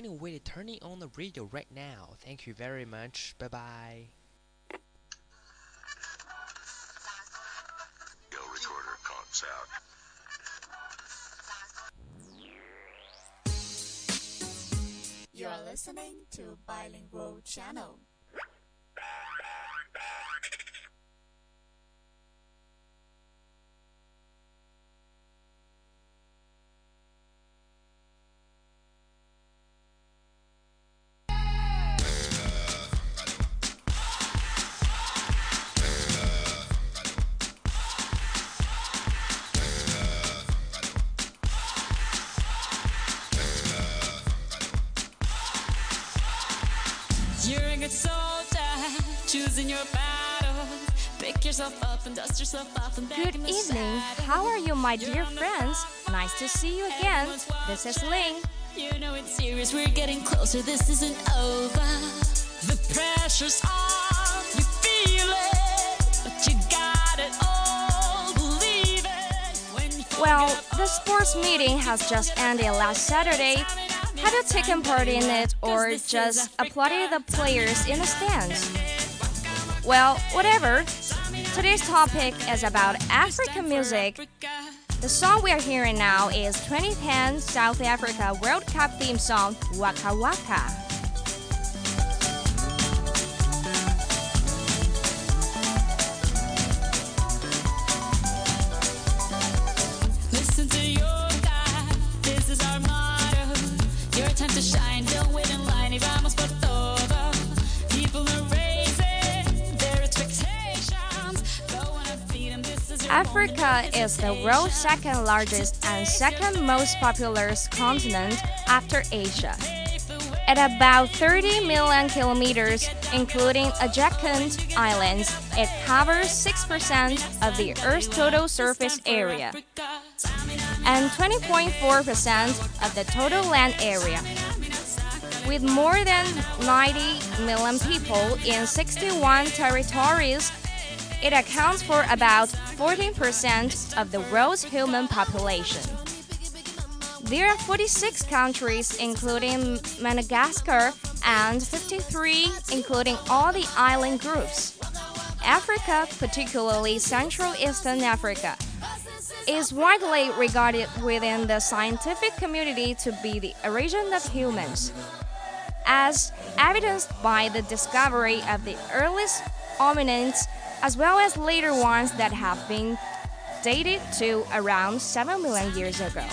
Can't wait to turning on the radio right now. Thank you very much. Bye bye. Go recorder conks out. You're listening to Bilingual Channel. Good evening. How are you, my dear friends? Nice to see you again. This is Ling. You know it's serious, we're getting closer, this isn't over. The pressure's on, you feel it, but you got it all, believe it. Well, the sports meeting has just ended last Saturday. Have you taken part in it or just applauded the players in the stands? Well, whatever. Today's topic is about African music. The song we are hearing now is 2010 South Africa World Cup theme song Waka Waka. Africa is the world's second largest and second most populous continent after Asia. At about 30 million kilometers, including adjacent islands, it covers 6% of the Earth's total surface area and 20.4% of the total land area. With more than 90 million people in 61 territories, it accounts for about 14% of the world's human population. There are 46 countries, including Madagascar, and 53, including all the island groups. Africa, particularly Central Eastern Africa, is widely regarded within the scientific community to be the origin of humans, as evidenced by the discovery of the earliest hominids as well as later ones that have been dated to around 7 million years ago.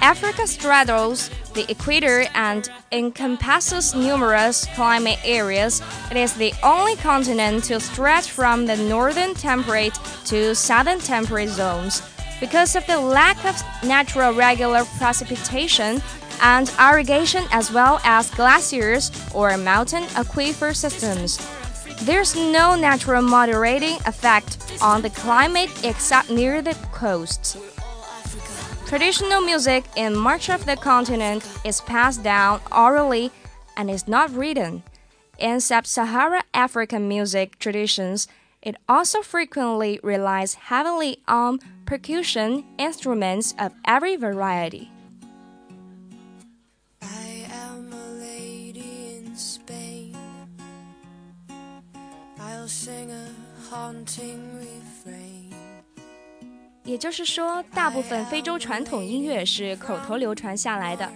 Africa straddles the equator and encompasses numerous climate areas. It is the only continent to stretch from the northern temperate to southern temperate zones. Because of the lack of natural regular precipitation and irrigation, as well as glaciers or mountain aquifer systems, there's no natural moderating effect on the climate except near the coasts. Traditional music in much of the continent is passed down orally and is not written. In sub Sahara African music traditions, it also frequently relies heavily on percussion instruments of every variety. I am a lady in Spain. I'll sing a haunting refrain. 也就是说，大部分非洲传统音乐是口头流传下来的。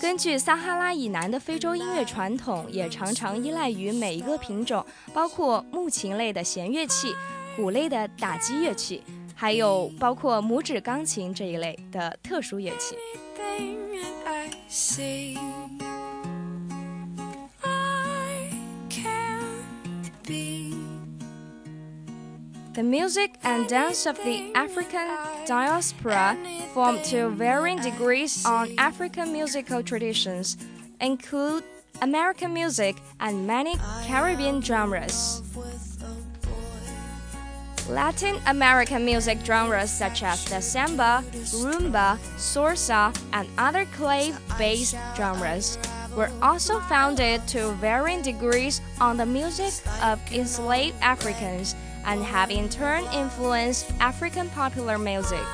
根据撒哈拉以南的非洲音乐传统，也常常依赖于每一个品种，包括木琴类的弦乐器、鼓类的打击乐器，还有包括拇指钢琴这一类的特殊乐器。 Anything that I see, I can't be. The music and dance of the African diaspora form to varying degrees on African musical traditions, include American music and many Caribbean genres. Latin American music genres such as the samba, rumba, salsa, and other clave based genres were also founded to varying degrees on the music of enslaved Africans and have in turn influenced African popular music.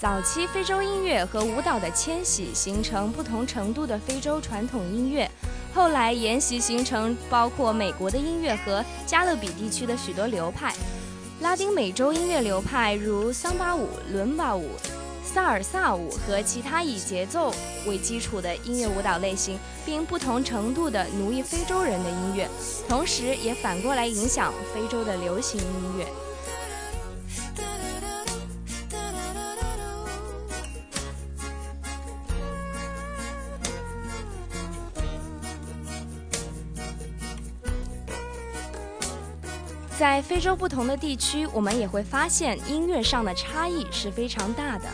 早期非洲音乐和舞蹈的迁徙，形成不同程度的非洲传统音乐。后来沿袭形成包括美国的音乐和加勒比地区的许多流派。拉丁美洲音乐流派如桑巴舞、伦巴舞、萨尔萨舞和其他以节奏为基础的音乐舞蹈类型，并不同程度地奴役非洲人的音乐，同时也反过来影响非洲的流行音乐。在非洲不同的地区，我们也会发现音乐上的差异是非常大的。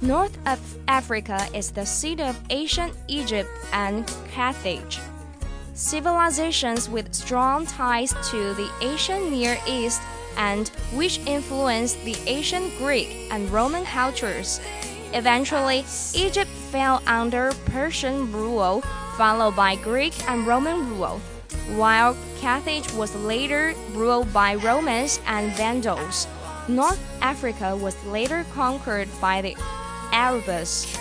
North of Africa is the seat of ancient Egypt and Carthage, civilizations with strong ties to the ancient Near East and which influenced the ancient Greek and Roman cultures. Eventually, Egypt fell under Persian rule, followed by Greek and Roman rule while Carthage was later ruled by Romans and Vandals. North Africa was later conquered by the Arabs,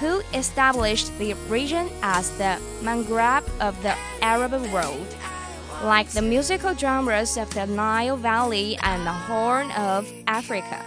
who established the region as the Maghreb of the Arab world. Like the musical genres of the Nile Valley and the Horn of Africa.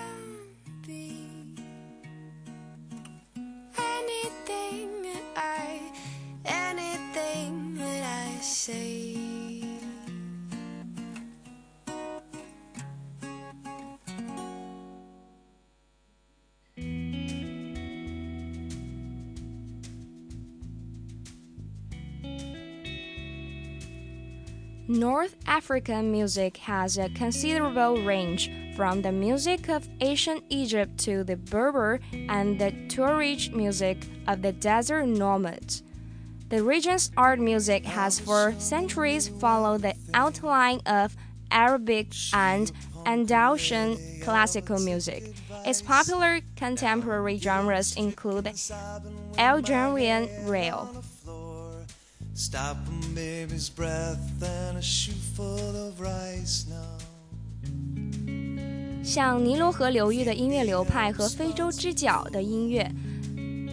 North African music has a considerable range, from the music of ancient Egypt to the Berber and the Tuareg music of the desert nomads. The region's art music has for centuries followed the outline of Arabic and Andalusian classical music. Its popular contemporary genres include Algerian raï. Stop a baby's breath and a shoe full of rice now. 像尼罗河流域的音乐流派和非洲之角的音乐，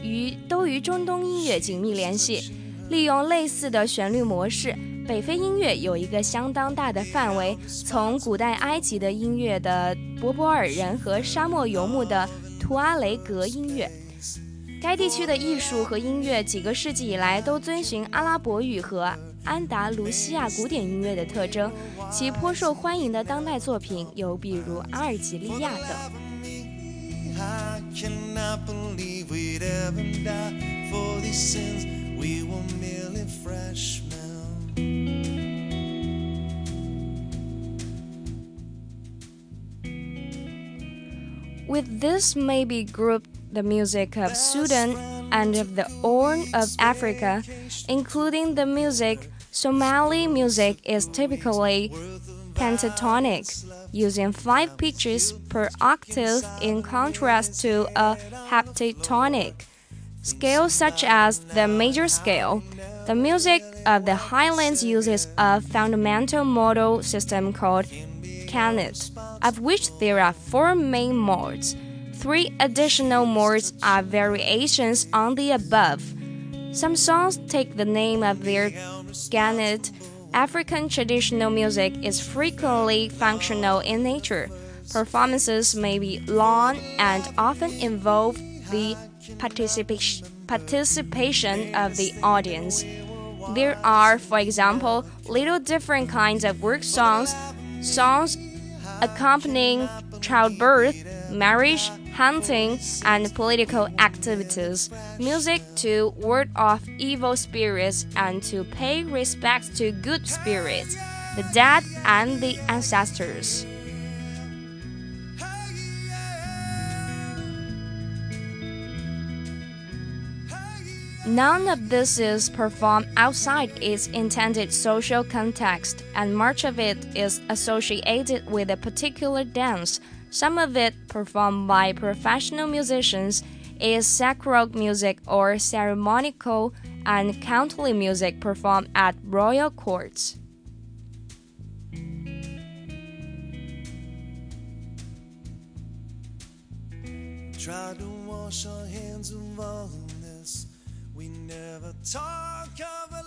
与都与中东音乐紧密联系，利用类似的旋律模式。北非音乐有一个相当大的范围，从古代埃及的音乐的博博尔人和沙漠游牧的图阿雷格音乐。该地区的艺术和音乐几个世纪以来都遵循阿拉伯语和安达卢西亚古典音乐的特征，其颇受欢迎的当代作品有比如阿尔及利亚等。With this may be group. The music of Sudan and of the Horn of Africa, including the music. Somali music is typically pentatonic, using five pitches per octave in contrast to a heptatonic scale such as the major scale. The music of the highlands uses a fundamental modal system called qenet, of which there are four main modes. Three additional modes are variations on the above. Some songs take the name of their qenet. African traditional music is frequently functional in nature. Performances may be long and often involve the participation of the audience. There are, for example, little different kinds of work songs, songs accompanying childbirth, marriage, hunting, and political activities, music to ward off evil spirits and to pay respect to good spirits, the dead and the ancestors. None of this is performed outside its intended social context, and much of it is associated with a particular dance. Some of it, performed by professional musicians, is sacred music or ceremonial and counterly music performed at royal courts. Try to wash our hands of all this. We never talk of a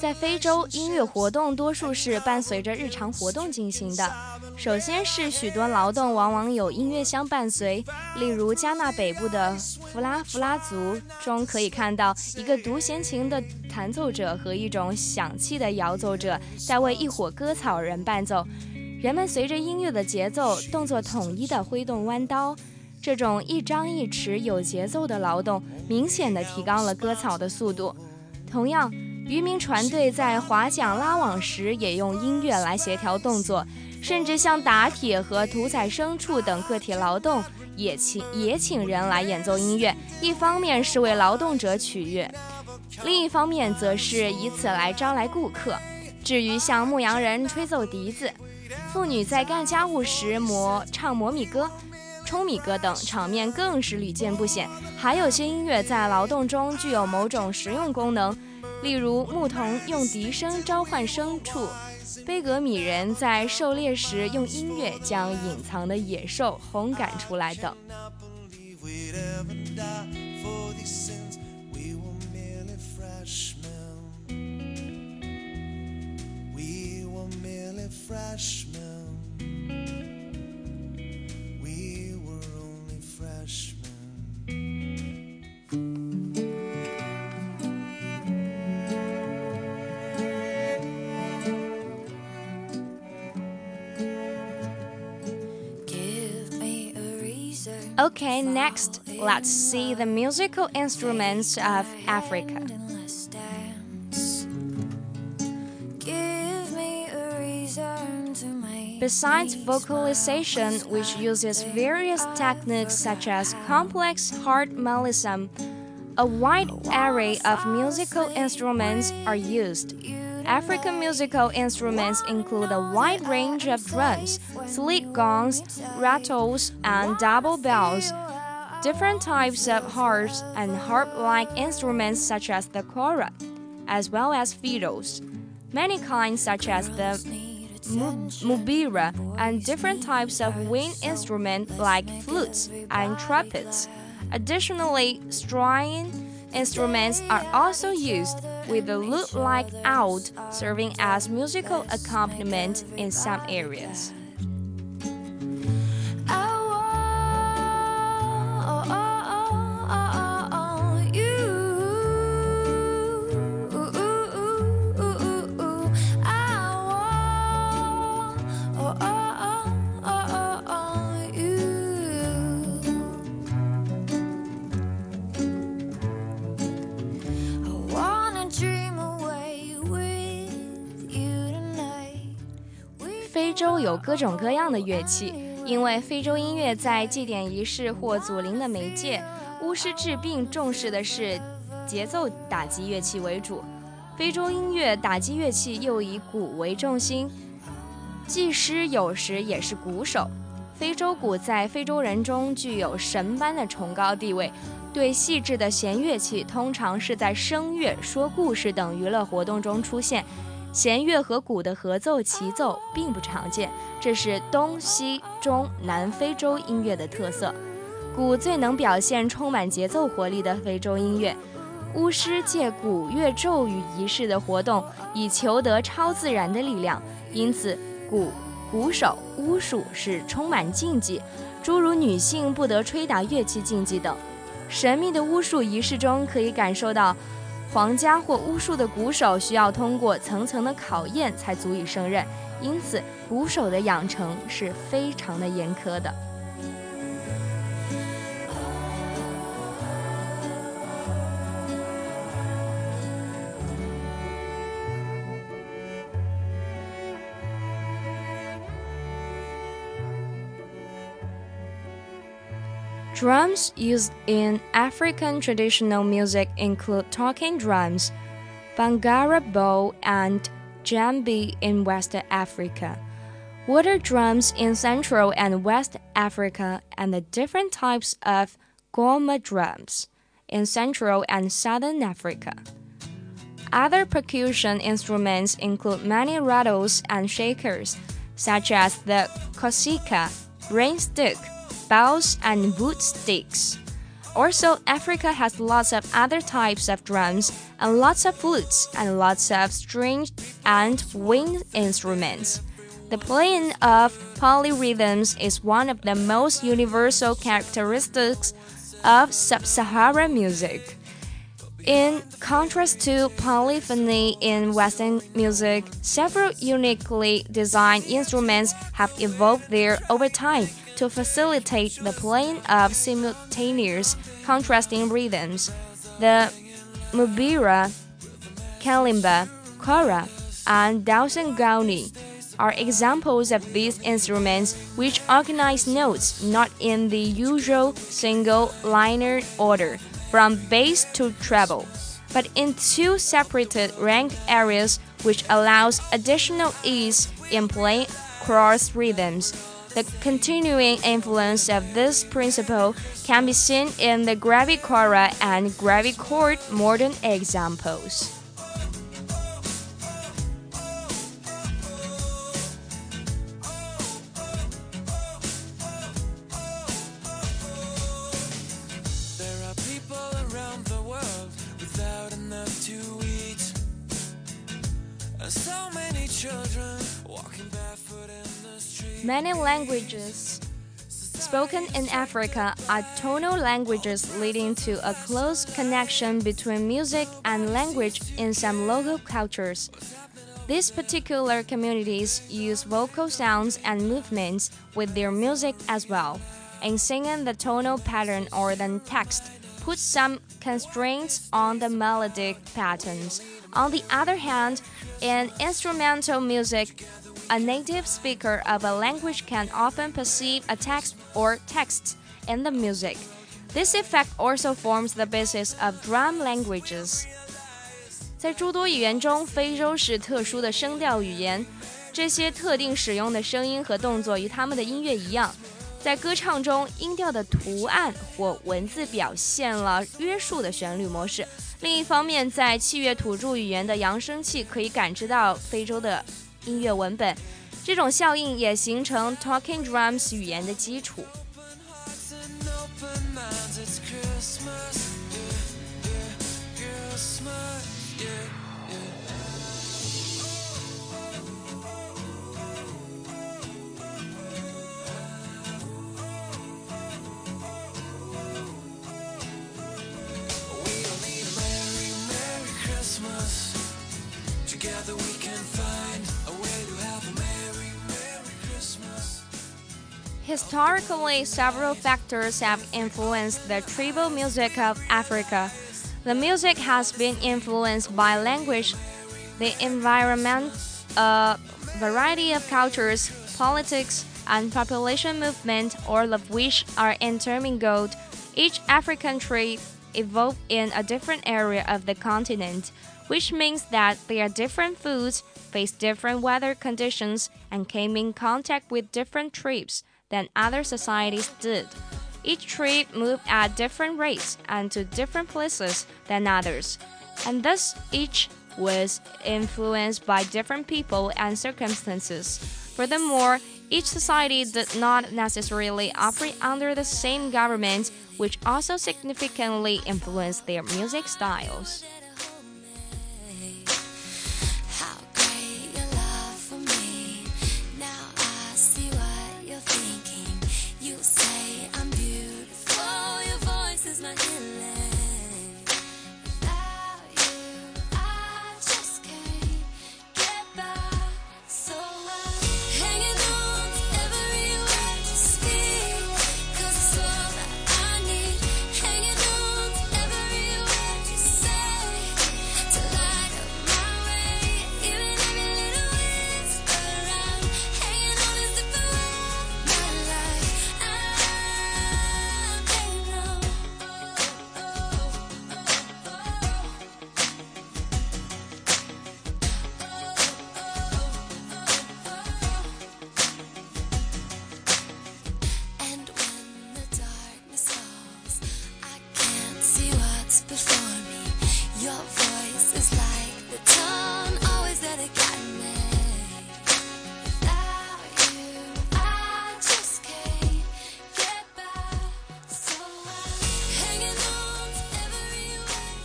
在非洲，音乐活动多数是伴随着日常活动进行的。首先是许多劳动往往有音乐相伴随，例如加纳北部的弗拉弗拉族中可以看到一个独弦琴的弹奏者和一种响器的摇奏者在为一伙割草人伴奏。人们随着音乐的节奏，动作统一地挥动弯刀。这种一张一弛、有节奏的劳动，明显地提高了割草的速度。同样，渔民船队在划桨拉网时也用音乐来协调动作，甚至像打铁和屠宰牲畜等个体劳动，也请也请人来演奏音乐。一方面是为劳动者取悦，另一方面则是以此来招来顾客。至于像牧羊人吹奏笛子，妇女在干家务时磨唱磨米歌。舂米歌等场面更是屡见不鲜。还有些音乐在劳动中具有某种实用功能，例如牧童用笛声召唤牲畜，贝格米人在狩猎时用音乐将隐藏的野兽轰赶出来等。Okay, next, let's see the musical instruments of Africa. Besides vocalization, which uses various techniques such as complex hard melism, a wide array of musical instruments are used. African musical instruments include a wide range of drums, slit gongs, rattles, and double bells. Different types of harps and harp-like instruments such as the kora, as well as fiddles. Many kinds such as the mu- mubira and different types of wind instruments like flutes and trumpets. Additionally, string instruments are also used with the lute-like oud serving as musical accompaniment in some areas. 有各种各样的乐器，因为非洲音乐在祭典仪式或祖灵的媒介，巫师治病重视的是节奏打击乐器为主。非洲音乐打击乐器又以鼓为重心，祭师有时也是鼓手。非洲鼓在非洲人中具有神般的崇高地位。对细致的弦乐器，通常是在声乐、说故事等娱乐活动中出现。弦乐和鼓的合奏齐奏并不常见，这是东西中南非洲音乐的特色。鼓最能表现充满节奏活力的非洲音乐。巫师借鼓乐咒语仪式的活动，以求得超自然的力量，因此鼓、鼓手、巫术是充满禁忌，诸如女性不得吹打乐器禁忌等。神秘的巫术仪式中，可以感受到皇家或巫术的鼓手需要通过层层的考验才足以胜任，因此鼓手的养成是非常的严苛的。Drums used in African traditional music include talking drums, bangara bow, and djembe in West Africa, water drums in Central and West Africa, and the different types of goma drums in Central and Southern Africa. Other percussion instruments include many rattles and shakers, such as the kosika, rain stick, and wood sticks. Also, Africa has lots of other types of drums and lots of flutes and lots of stringed and wind instruments. The playing of polyrhythms is one of the most universal characteristics of sub-Saharan music. In contrast to polyphony in Western music, several uniquely designed instruments have evolved there over time to facilitate the playing of simultaneous contrasting rhythms. The mbira, kalimba, kora, and dulcian are examples of these instruments which organize notes not in the usual single liner order from bass to treble, but in two separated rank areas which allows additional ease in playing cross rhythms. The continuing influence of this principle can be seen in the gravikora and gravikord modern examples. Many languages spoken in Africa are tonal languages leading to a close connection between music and language in some local cultures. These particular communities use vocal sounds and movements with their music as well. In singing the tonal pattern or the text, puts some constraints on the melodic patterns. On the other hand, in instrumental music, a native speaker of a language can often perceive a text or texts in the music. This effect also forms the basis of drum languages. 在诸多语言中，非洲是特殊的声调语言。这些特定使用的声音和动作与他们的音乐一样，在歌唱中，音调的图案或文字表现了约束的旋律模式。另一方面，在器乐土着语言的扬声器可以感知到非洲的 音乐文本，这种效应也形成 Talking Drums 语言的基础。Historically, several factors have influenced the tribal music of Africa. The music has been influenced by language, the environment, a variety of cultures, politics, and population movement, all of which are intermingled. Each African tribe evolved in a different area of the continent, which means that their different foods faced different weather conditions and came in contact with different tribes than other societies did. Each tribe moved at different rates and to different places than others, and thus each was influenced by different people and circumstances. Furthermore, each society did not necessarily operate under the same government, which also significantly influenced their music styles.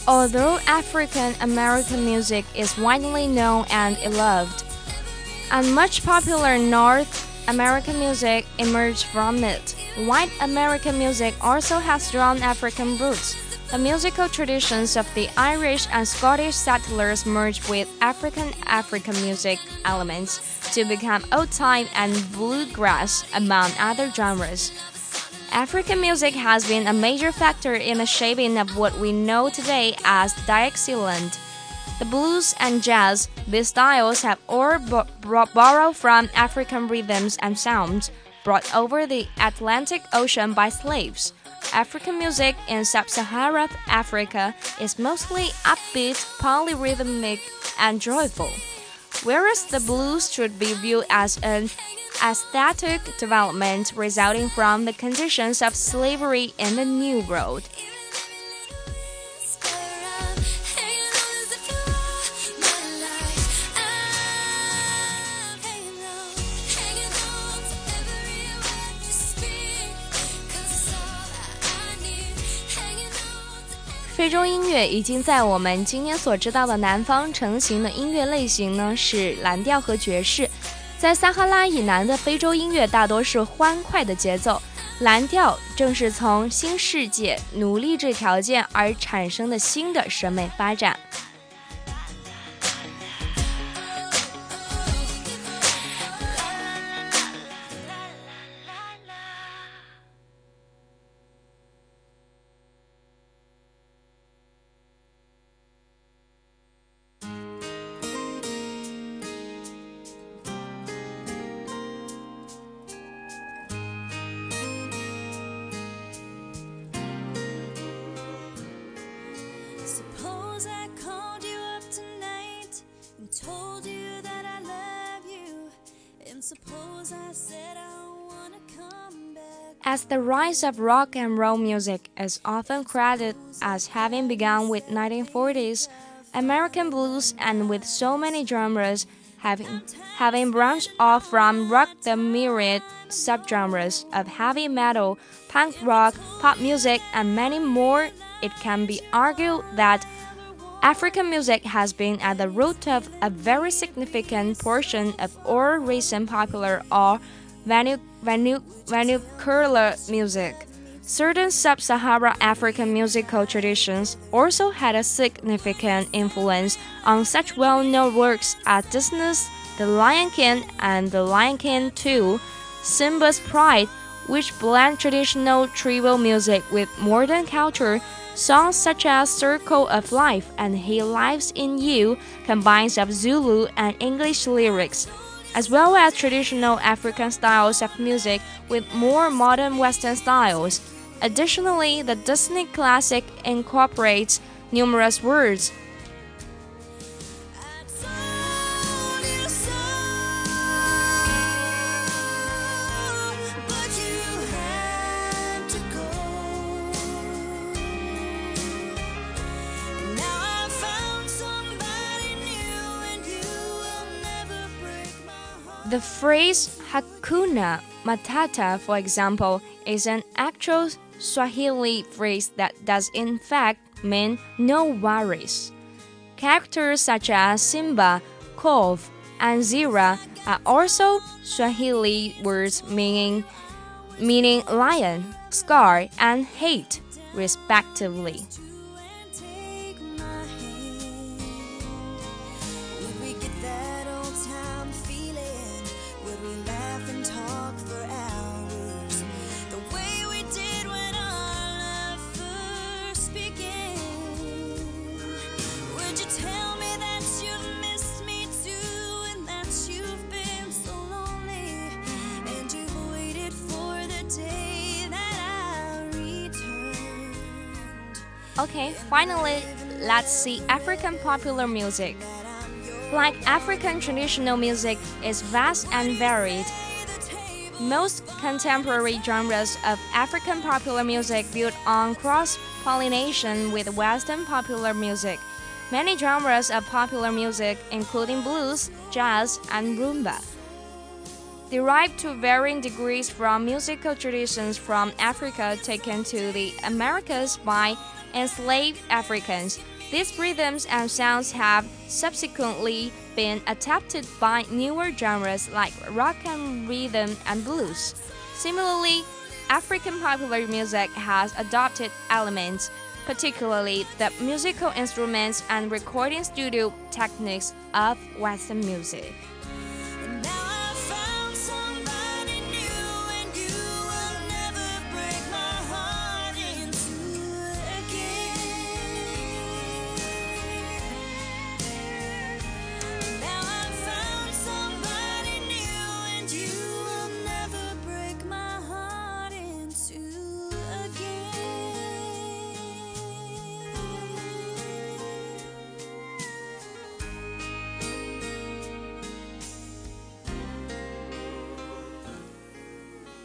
Although African American music is widely known and loved, and much popular North American music emerged from it, white American music also has strong African roots. The musical traditions of the Irish and Scottish settlers merged with African African music elements to become old time and bluegrass, among other genres. African music has been a major factor in the shaping of what we know today as Dixieland. The blues and jazz, these styles have all bo- borrowed from African rhythms and sounds brought over the Atlantic Ocean by slaves. African music in sub-Saharan Africa is mostly upbeat, polyrhythmic, and joyful, whereas the blues should be viewed as an aesthetic development resulting from the conditions of slavery in the New World. 非洲音乐已经在我们今天所知道的南方成型的音乐类型呢是蓝调和爵士，在撒哈拉以南的非洲音乐大多是欢快的节奏。蓝调正是从新世界奴隶制条件而产生的新的审美发展。As the rise of rock and roll music is often credited as having begun with 1940s, American blues and with so many genres having having branched off from rock the myriad subgenres of heavy metal, punk rock, pop music and many more, it can be argued that African music has been at the root of a very significant portion of all recent popular or vernac- vernac- vernacular music. Certain sub Saharan African musical traditions also had a significant influence on such well known works as Disney's The Lion King and The Lion King 2, Simba's Pride, which blend traditional tribal music with modern culture. Songs such as Circle of Life and He Lives in You combines of Zulu and English lyrics, as well as traditional African styles of music with more modern Western styles. Additionally, the Disney classic incorporates numerous words The phrase Hakuna Matata, for example, is an actual Swahili phrase that does in fact mean no worries. Characters such as Simba, Kovu, and Zira are also Swahili words meaning meaning lion, scar, and hate, respectively. Okay, finally, let's see African popular music. Like African traditional music is vast and varied. most contemporary genres of African popular music built on cross pollination with Western popular music. Many genres of popular music, including blues, jazz, and rumba, derive to varying degrees from musical traditions from Africa taken to the Americas by enslaved Africans. These rhythms and sounds have subsequently been adapted by newer genres like rock and rhythm and blues. Similarly, African popular music has adopted elements, particularly the musical instruments and recording studio techniques of Western music.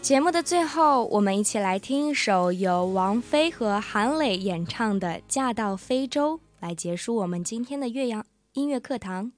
节目的最后，我们一起来听一首由王菲和韩磊演唱的《嫁到非洲》，来结束我们今天的岳阳音乐课堂。